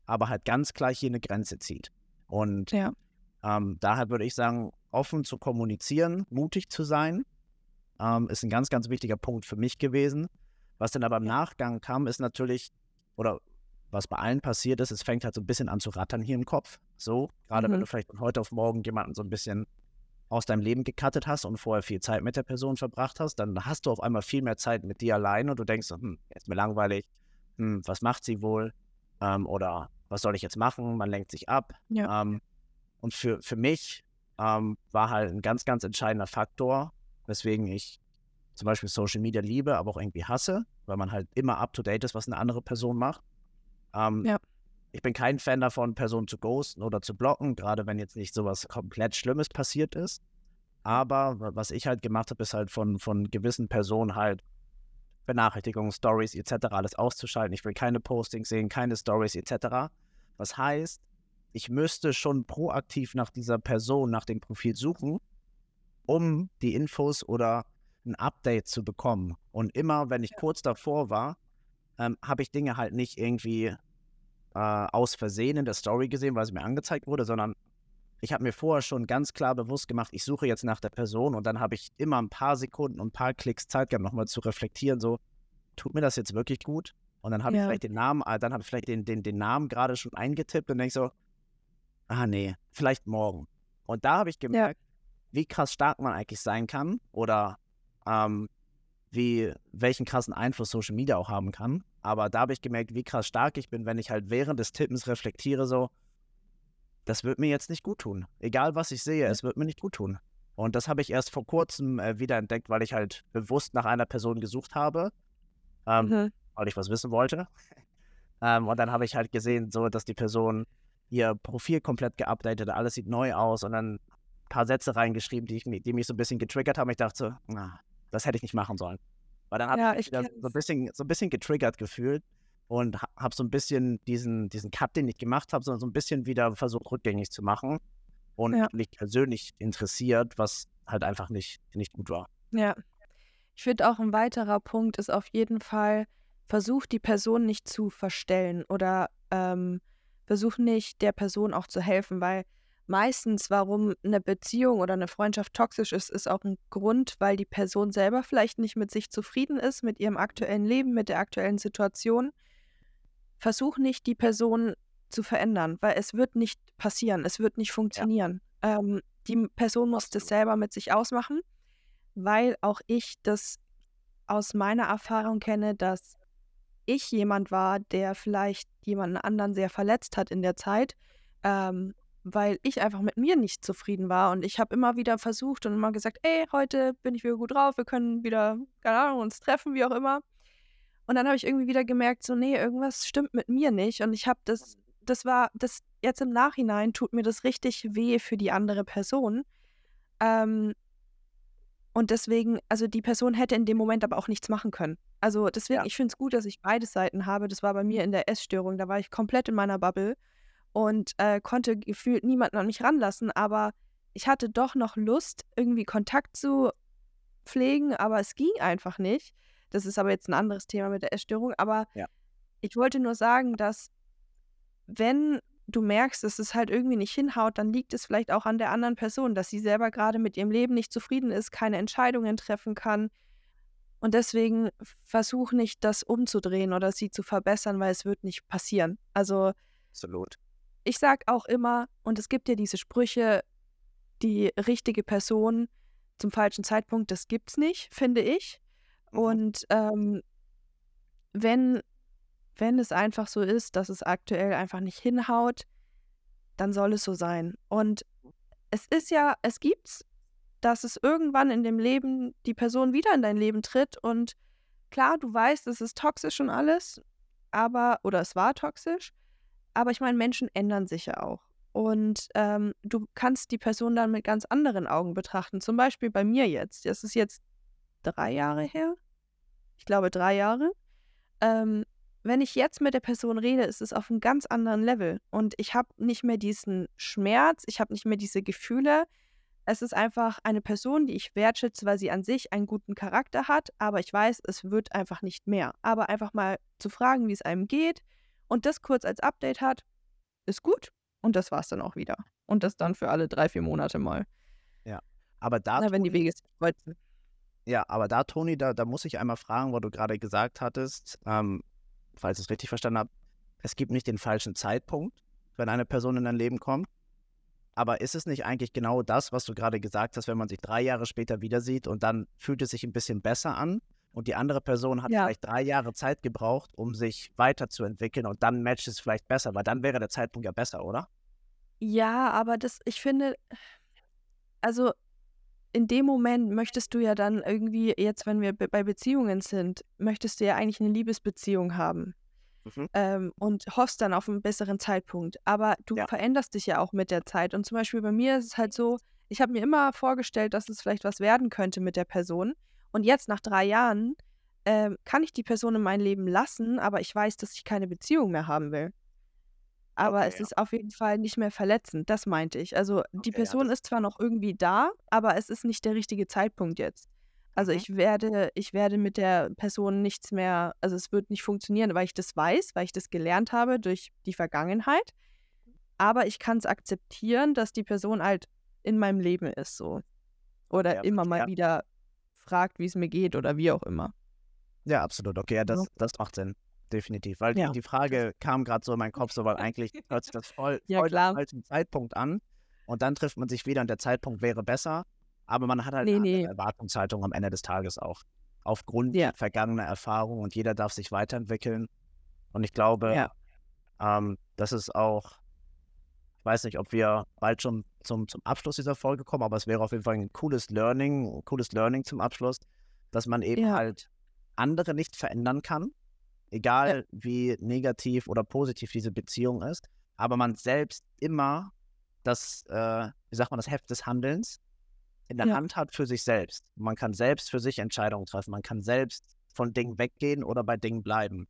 aber halt ganz klar hier eine Grenze zieht. Und ja. Ähm, daher würde ich sagen, offen zu kommunizieren, mutig zu sein, ähm, ist ein ganz, ganz wichtiger Punkt für mich gewesen. Was dann aber im Nachgang kam, ist natürlich, oder was bei allen passiert ist, es fängt halt so ein bisschen an zu rattern hier im Kopf. So, gerade mhm. wenn du vielleicht von heute auf morgen jemanden so ein bisschen aus deinem Leben gecuttet hast und vorher viel Zeit mit der Person verbracht hast, dann hast du auf einmal viel mehr Zeit mit dir allein und du denkst, hm, ist mir langweilig, hm, was macht sie wohl? Ähm, oder was soll ich jetzt machen? Man lenkt sich ab. Ja. Ähm, und für, für mich ähm, war halt ein ganz, ganz entscheidender Faktor, weswegen ich zum Beispiel Social Media liebe, aber auch irgendwie hasse, weil man halt immer up to date ist, was eine andere Person macht. Ähm, ja. Ich bin kein Fan davon, Personen zu ghosten oder zu blocken, gerade wenn jetzt nicht sowas komplett Schlimmes passiert ist. Aber was ich halt gemacht habe, ist halt von, von gewissen Personen halt Benachrichtigungen, Stories etc. alles auszuschalten. Ich will keine Postings sehen, keine Stories etc. Was heißt, ich müsste schon proaktiv nach dieser Person, nach dem Profil suchen, um die Infos oder ein Update zu bekommen. Und immer, wenn ich ja. kurz davor war, ähm, habe ich Dinge halt nicht irgendwie äh, aus Versehen in der Story gesehen, weil es mir angezeigt wurde, sondern ich habe mir vorher schon ganz klar bewusst gemacht, ich suche jetzt nach der Person und dann habe ich immer ein paar Sekunden und ein paar Klicks Zeit gehabt, nochmal zu reflektieren, so, tut mir das jetzt wirklich gut? Und dann habe ja. ich vielleicht den Namen, äh, dann habe ich vielleicht den, den, den Namen gerade schon eingetippt und denke so, ah nee, vielleicht morgen. Und da habe ich gemerkt, ja. wie krass stark man eigentlich sein kann oder ähm, wie, welchen krassen Einfluss Social Media auch haben kann. Aber da habe ich gemerkt, wie krass stark ich bin, wenn ich halt während des Tippens reflektiere, so, das wird mir jetzt nicht gut tun. Egal was ich sehe, es wird mir nicht gut tun. Und das habe ich erst vor kurzem äh, wieder entdeckt, weil ich halt bewusst nach einer Person gesucht habe, ähm, mhm. weil ich was wissen wollte. ähm, und dann habe ich halt gesehen, so, dass die Person ihr Profil komplett geupdatet, alles sieht neu aus und dann ein paar Sätze reingeschrieben, die, ich, die mich so ein bisschen getriggert haben. Ich dachte so, na, das hätte ich nicht machen sollen. Weil dann habe ja, ich mich so ein, bisschen, so ein bisschen getriggert gefühlt und habe so ein bisschen diesen, diesen Cut, den ich gemacht habe, so, so ein bisschen wieder versucht, rückgängig zu machen und ja. mich persönlich interessiert, was halt einfach nicht, nicht gut war. Ja. Ich finde auch ein weiterer Punkt ist auf jeden Fall, versucht die Person nicht zu verstellen oder ähm, versuch nicht der Person auch zu helfen, weil meistens, warum eine Beziehung oder eine Freundschaft toxisch ist, ist auch ein Grund, weil die Person selber vielleicht nicht mit sich zufrieden ist, mit ihrem aktuellen Leben, mit der aktuellen Situation. Versuch nicht, die Person zu verändern, weil es wird nicht passieren, es wird nicht funktionieren. Ja. Ähm, die Person muss das selber mit sich ausmachen, weil auch ich das aus meiner Erfahrung kenne, dass ich jemand war, der vielleicht jemanden anderen sehr verletzt hat in der Zeit, ähm, weil ich einfach mit mir nicht zufrieden war. Und ich habe immer wieder versucht und immer gesagt, ey, heute bin ich wieder gut drauf, wir können wieder, keine Ahnung, uns treffen, wie auch immer. Und dann habe ich irgendwie wieder gemerkt, so, nee, irgendwas stimmt mit mir nicht. Und ich habe das, das war, das jetzt im Nachhinein tut mir das richtig weh für die andere Person. Ähm, und deswegen, also die Person hätte in dem Moment aber auch nichts machen können. Also deswegen, ja. ich finde es gut, dass ich beide Seiten habe. Das war bei mir in der Essstörung. Da war ich komplett in meiner Bubble und äh, konnte gefühlt niemanden an mich ranlassen. Aber ich hatte doch noch Lust, irgendwie Kontakt zu pflegen, aber es ging einfach nicht. Das ist aber jetzt ein anderes Thema mit der Essstörung. Aber ja. ich wollte nur sagen, dass wenn du merkst, dass es halt irgendwie nicht hinhaut, dann liegt es vielleicht auch an der anderen Person, dass sie selber gerade mit ihrem Leben nicht zufrieden ist, keine Entscheidungen treffen kann. Und deswegen versuch nicht, das umzudrehen oder sie zu verbessern, weil es wird nicht passieren. Also Absolut. Ich sag auch immer, und es gibt ja diese Sprüche, die richtige Person zum falschen Zeitpunkt, das gibt's nicht, finde ich. Mhm. Und ähm, wenn, wenn es einfach so ist, dass es aktuell einfach nicht hinhaut, dann soll es so sein. Und es ist ja, es gibt's, dass es irgendwann in dem Leben die Person wieder in dein Leben tritt und klar, du weißt, es ist toxisch und alles, aber, oder es war toxisch, aber ich meine, Menschen ändern sich ja auch. Und ähm, du kannst die Person dann mit ganz anderen Augen betrachten. Zum Beispiel bei mir jetzt. Das ist jetzt drei Jahre her. Ich glaube, drei Jahre. Ähm, wenn ich jetzt mit der Person rede, ist es auf einem ganz anderen Level. Und ich habe nicht mehr diesen Schmerz, ich habe nicht mehr diese Gefühle. Es ist einfach eine Person, die ich wertschätze, weil sie an sich einen guten Charakter hat. Aber ich weiß, es wird einfach nicht mehr. Aber einfach mal zu fragen, wie es einem geht und das kurz als Update hat, ist gut. Und das war es dann auch wieder. Und das dann für alle drei, vier Monate mal. Ja. Aber da. Na, wenn die Wege sich kreuzen. Ja, aber da, Toni, da, da muss ich einmal fragen, wo du gerade gesagt hattest, ähm, falls ich es richtig verstanden habe, es gibt nicht den falschen Zeitpunkt, wenn eine Person in dein Leben kommt. Aber ist es nicht eigentlich genau das, was du gerade gesagt hast, wenn man sich drei Jahre später wieder sieht und dann fühlt es sich ein bisschen besser an und die andere Person hat Ja. vielleicht drei Jahre Zeit gebraucht, um sich weiterzuentwickeln und dann matcht es vielleicht besser, weil dann wäre der Zeitpunkt ja besser, oder? Ja, aber das, ich finde, also in dem Moment möchtest du ja dann irgendwie, jetzt wenn wir be- bei Beziehungen sind, möchtest du ja eigentlich eine Liebesbeziehung haben. Mhm. ähm, und hoffst dann auf einen besseren Zeitpunkt. Aber du Ja. veränderst dich ja auch mit der Zeit. Und zum Beispiel bei mir ist es halt so, ich habe mir immer vorgestellt, dass es vielleicht was werden könnte mit der Person. Und jetzt nach drei Jahren ähm, kann ich die Person in mein Leben lassen, aber ich weiß, dass ich keine Beziehung mehr haben will. Aber Okay, es ja. ist auf jeden Fall nicht mehr verletzend, das meinte ich. Also die Okay, ja, Person das- ist zwar noch irgendwie da, aber es ist nicht der richtige Zeitpunkt jetzt. Also Mhm. ich werde, ich werde mit der Person nichts mehr, also es wird nicht funktionieren, weil ich das weiß, weil ich das gelernt habe durch die Vergangenheit. Aber ich kann es akzeptieren, dass die Person halt in meinem Leben ist so. Oder Ja, immer mal ja. wieder fragt, wie es mir geht oder wie auch immer. Ja, absolut. Okay, ja, das, das macht Sinn. Definitiv. Weil die- Frage kam gerade so in meinen Kopf, so, weil eigentlich hört sich das voll, Ja, voll klar. zum falschen Zeitpunkt an. Und dann trifft man sich wieder und der Zeitpunkt wäre besser. Aber man hat halt Nee, eine nee. Erwartungshaltung am Ende des Tages auch. Aufgrund Ja. vergangener Erfahrungen und jeder darf sich weiterentwickeln. Und ich glaube, Ja. ähm, das ist auch, ich weiß nicht, ob wir bald schon zum, zum Abschluss dieser Folge kommen, aber es wäre auf jeden Fall ein cooles Learning, ein cooles Learning zum Abschluss, dass man eben Ja. halt andere nicht verändern kann, egal wie negativ oder positiv diese Beziehung ist, aber man selbst immer das, äh, wie sagt man, das Heft des Handelns in der Ja. Hand hat für sich selbst. Man kann selbst für sich Entscheidungen treffen, man kann selbst von Dingen weggehen oder bei Dingen bleiben.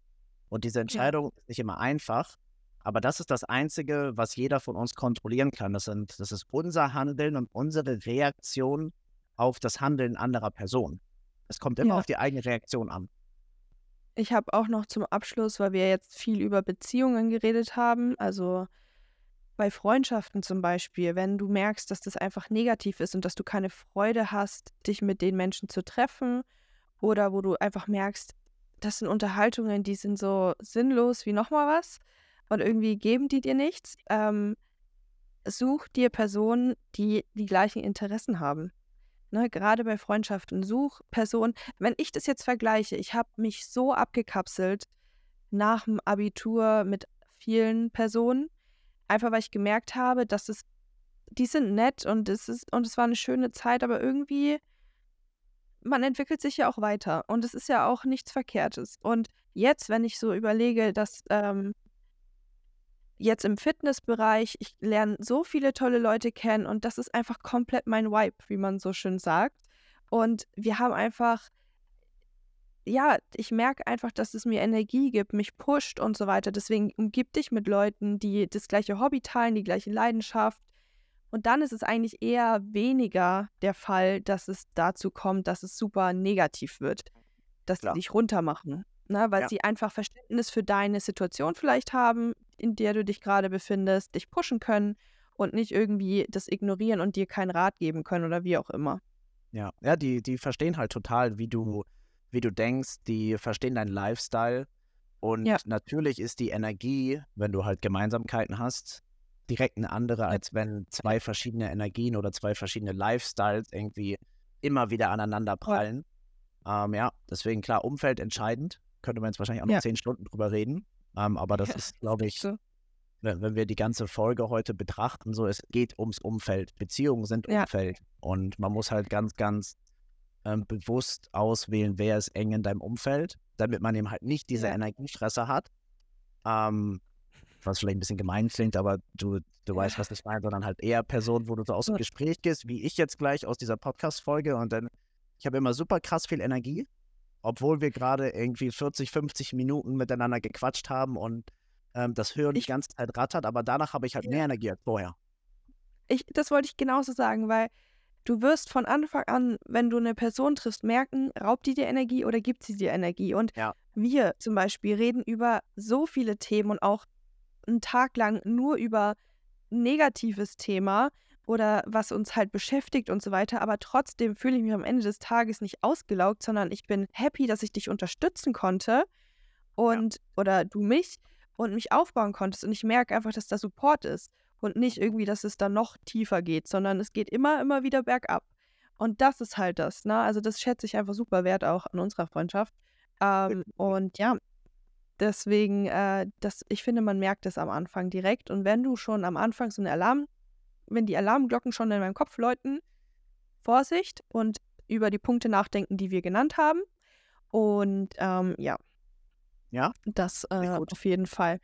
Und diese Entscheidung ist nicht immer einfach, aber das ist das Einzige, was jeder von uns kontrollieren kann. Das, sind, das ist unser Handeln und unsere Reaktion auf das Handeln anderer Personen. Es kommt immer Ja. auf die eigene Reaktion an. Ich habe auch noch zum Abschluss, weil wir jetzt viel über Beziehungen geredet haben, also bei Freundschaften zum Beispiel, wenn du merkst, dass das einfach negativ ist und dass du keine Freude hast, dich mit den Menschen zu treffen oder wo du einfach merkst, das sind Unterhaltungen, die sind so sinnlos wie nochmal was und irgendwie geben die dir nichts, ähm, such dir Personen, die die gleichen Interessen haben. Ne, gerade bei Freundschaften, such Personen. Wenn ich das jetzt vergleiche, ich habe mich so abgekapselt nach dem Abitur mit vielen Personen, einfach weil ich gemerkt habe, dass es, die sind nett und es ist, und es war eine schöne Zeit, aber irgendwie, man entwickelt sich ja auch weiter und es ist ja auch nichts Verkehrtes. Und jetzt, wenn ich so überlege, dass ähm, jetzt im Fitnessbereich, ich lerne so viele tolle Leute kennen und das ist einfach komplett mein Vibe, wie man so schön sagt. Und wir haben einfach, ja, ich merke einfach, dass es mir Energie gibt, mich pusht und so weiter. Deswegen umgib dich mit Leuten, die das gleiche Hobby teilen, die gleiche Leidenschaft. Und dann ist es eigentlich eher weniger der Fall, dass es dazu kommt, dass es super negativ wird, dass Klar. sie dich runtermachen. Ne? Weil Ja. sie einfach Verständnis für deine Situation vielleicht haben, in der du dich gerade befindest, dich pushen können und nicht irgendwie das ignorieren und dir keinen Rat geben können oder wie auch immer. Ja, ja, die, die verstehen halt total, wie du, wie du denkst, die verstehen deinen Lifestyle. Und Ja. natürlich ist die Energie, wenn du halt Gemeinsamkeiten hast, direkt eine andere, als wenn zwei verschiedene Energien oder zwei verschiedene Lifestyles irgendwie immer wieder aneinander prallen. Ähm, ja, deswegen klar, Umfeld entscheidend. Könnte man jetzt wahrscheinlich auch noch Ja. zehn Stunden drüber reden. Ähm, aber das Ja, ist, glaube ich, wenn wir die ganze Folge heute betrachten, so es geht ums Umfeld. Beziehungen sind Ja. Umfeld. Und man muss halt ganz, ganz ähm, bewusst auswählen, wer ist eng in deinem Umfeld, damit man eben halt nicht diese Ja. Energiefresser hat. Ähm, was vielleicht ein bisschen gemein klingt, aber du, du weißt, was ich meine, sondern halt eher Personen, wo du so aus dem. Gespräch gehst, wie ich jetzt gleich aus dieser Podcast-Folge und dann, ich habe immer super krass viel Energie, obwohl wir gerade irgendwie 40, 50 Minuten miteinander gequatscht haben und ähm, das Hören die Ich- ganze Zeit rattert, aber danach habe ich halt mehr Energie als vorher. Ich, das wollte ich genauso sagen, weil du wirst von Anfang an, wenn du eine Person triffst, merken, raubt die dir Energie oder gibt sie dir Energie. Und Ja. wir zum Beispiel reden über so viele Themen und auch einen Tag lang nur über ein negatives Thema oder was uns halt beschäftigt und so weiter. Aber trotzdem fühle ich mich am Ende des Tages nicht ausgelaugt, sondern ich bin happy, dass ich dich unterstützen konnte und oder du mich und mich aufbauen konntest. Und ich merke einfach, dass da Support ist und nicht irgendwie, dass es dann noch tiefer geht, sondern es geht immer, immer wieder bergab. Und das ist halt das, ne? Also das schätze ich einfach super wert auch an unserer Freundschaft. Ähm, und ja, deswegen, äh, das, ich finde, man merkt es am Anfang direkt. Und wenn du schon am Anfang so eine Alarm, wenn die Alarmglocken schon in meinem Kopf läuten, Vorsicht und über die Punkte nachdenken, die wir genannt haben. Und ähm, ja, Ja, das äh, auf jeden Fall.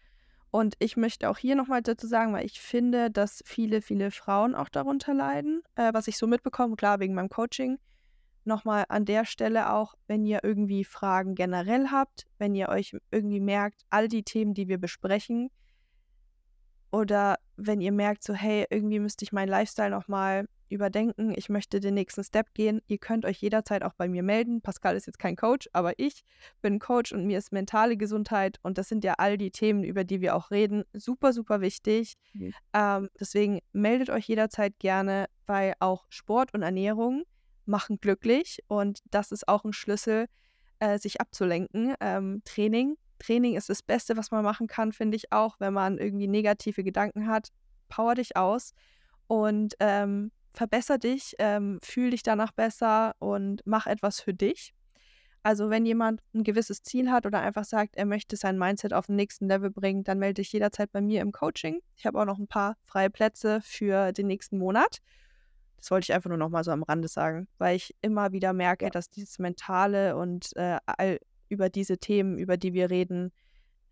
Und ich möchte auch hier nochmal dazu sagen, weil ich finde, dass viele, viele Frauen auch darunter leiden, äh, was ich so mitbekomme, klar wegen meinem Coaching. Nochmal an der Stelle auch, wenn ihr irgendwie Fragen generell habt, wenn ihr euch irgendwie merkt, all die Themen, die wir besprechen, oder wenn ihr merkt, so, hey, irgendwie müsste ich meinen Lifestyle nochmal überdenken, ich möchte den nächsten Step gehen, ihr könnt euch jederzeit auch bei mir melden. Pascal ist jetzt kein Coach, aber ich bin Coach und mir ist mentale Gesundheit und das sind ja all die Themen, über die wir auch reden, super, super wichtig. Mhm. Ähm, deswegen meldet euch jederzeit gerne, weil auch Sport und Ernährung machen glücklich und das ist auch ein Schlüssel, äh, sich abzulenken. Ähm, Training. Training ist das Beste, was man machen kann, finde ich auch, wenn man irgendwie negative Gedanken hat. Power dich aus und ähm, verbesser dich, ähm, fühl dich danach besser und mach etwas für dich. Also wenn jemand ein gewisses Ziel hat oder einfach sagt, er möchte sein Mindset auf den nächsten Level bringen, dann melde dich jederzeit bei mir im Coaching. Ich habe auch noch ein paar freie Plätze für den nächsten Monat. Das wollte ich einfach nur noch mal so am Rande sagen, weil ich immer wieder merke, Ja. dass dieses Mentale und äh, all über diese Themen, über die wir reden,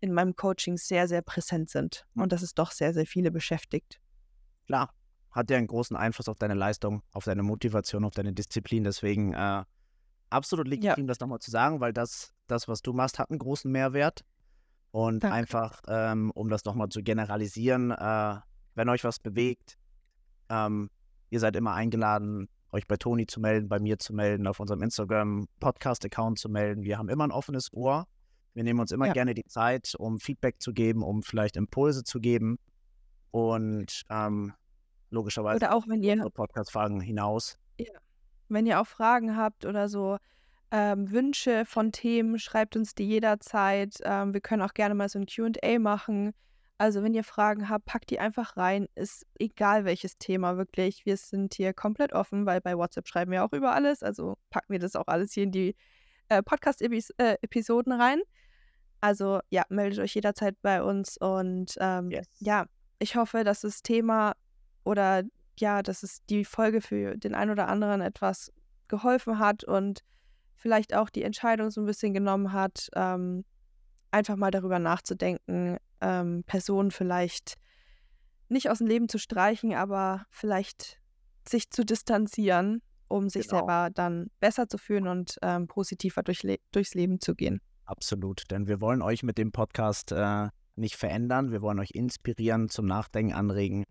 in meinem Coaching sehr, sehr präsent sind. Und dass es doch sehr, sehr viele beschäftigt. klar, hat ja einen großen Einfluss auf deine Leistung, auf deine Motivation, auf deine Disziplin. Deswegen äh, absolut legitim, das nochmal zu sagen, weil das, das, was du machst, hat einen großen Mehrwert. Und Danke. einfach, ähm, um das nochmal zu generalisieren, äh, wenn euch was bewegt, ähm, ihr seid immer eingeladen, euch bei Toni zu melden, bei mir zu melden, auf unserem Instagram-Podcast-Account zu melden. Wir haben immer ein offenes Ohr. Wir nehmen uns immer Ja. gerne die Zeit, um Feedback zu geben, um vielleicht Impulse zu geben. Und ähm, logischerweise Oder auch wenn ihr Podcast-Fragen hinaus. Wenn ihr auch Fragen habt oder so ähm, Wünsche von Themen, schreibt uns die jederzeit. Ähm, wir können auch gerne mal so ein QA machen. Also wenn ihr Fragen habt, packt die einfach rein. Ist egal welches Thema wirklich. Wir sind hier komplett offen, weil bei WhatsApp schreiben wir auch über alles. Also packen wir das auch alles hier in die äh, Podcast-Episoden rein. Also ja, meldet euch jederzeit bei uns und ähm, Yes. ja, ich hoffe, dass das Thema oder ja, dass es die Folge für den einen oder anderen etwas geholfen hat und vielleicht auch die Entscheidung so ein bisschen genommen hat, ähm, einfach mal darüber nachzudenken, ähm, Personen vielleicht nicht aus dem Leben zu streichen, aber vielleicht sich zu distanzieren, um sich Genau. selber dann besser zu fühlen und ähm, positiver durch Le durchs Leben zu gehen. Absolut. Denn wir wollen euch mit dem Podcast äh, nicht verändern. Wir wollen euch inspirieren, zum Nachdenken anregen.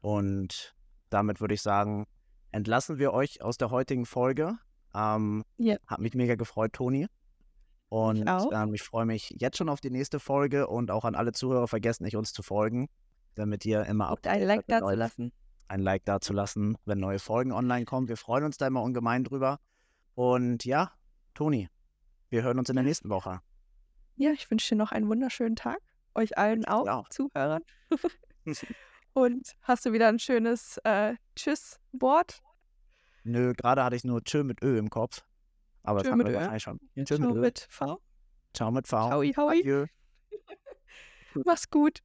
Und damit würde ich sagen, entlassen wir euch aus der heutigen Folge. Ähm, Ja. Hat mich mega gefreut, Toni. Und auch. ähm, ich freue mich jetzt schon auf die nächste Folge und auch an alle Zuhörer, vergesst nicht, uns zu folgen, damit ihr immer up ein Like da zu lassen. ein Like da zu lassen, wenn neue Folgen online kommen. Wir freuen uns da immer ungemein drüber. Und ja, Toni, wir hören uns in der nächsten Woche. Ja, ich wünsche dir noch einen wunderschönen Tag. Euch allen ich auch, auch. Zuhörern. Und hast du wieder ein schönes äh, Tschüss-Wort? Nö, gerade hatte ich nur Tschö mit Ö im Kopf. Aber Tschö das mit Ö. wahrscheinlich schon. Ciao Tschö mit Ö. mit V. Ciao mit V. Howie. Adieu. Mach's gut.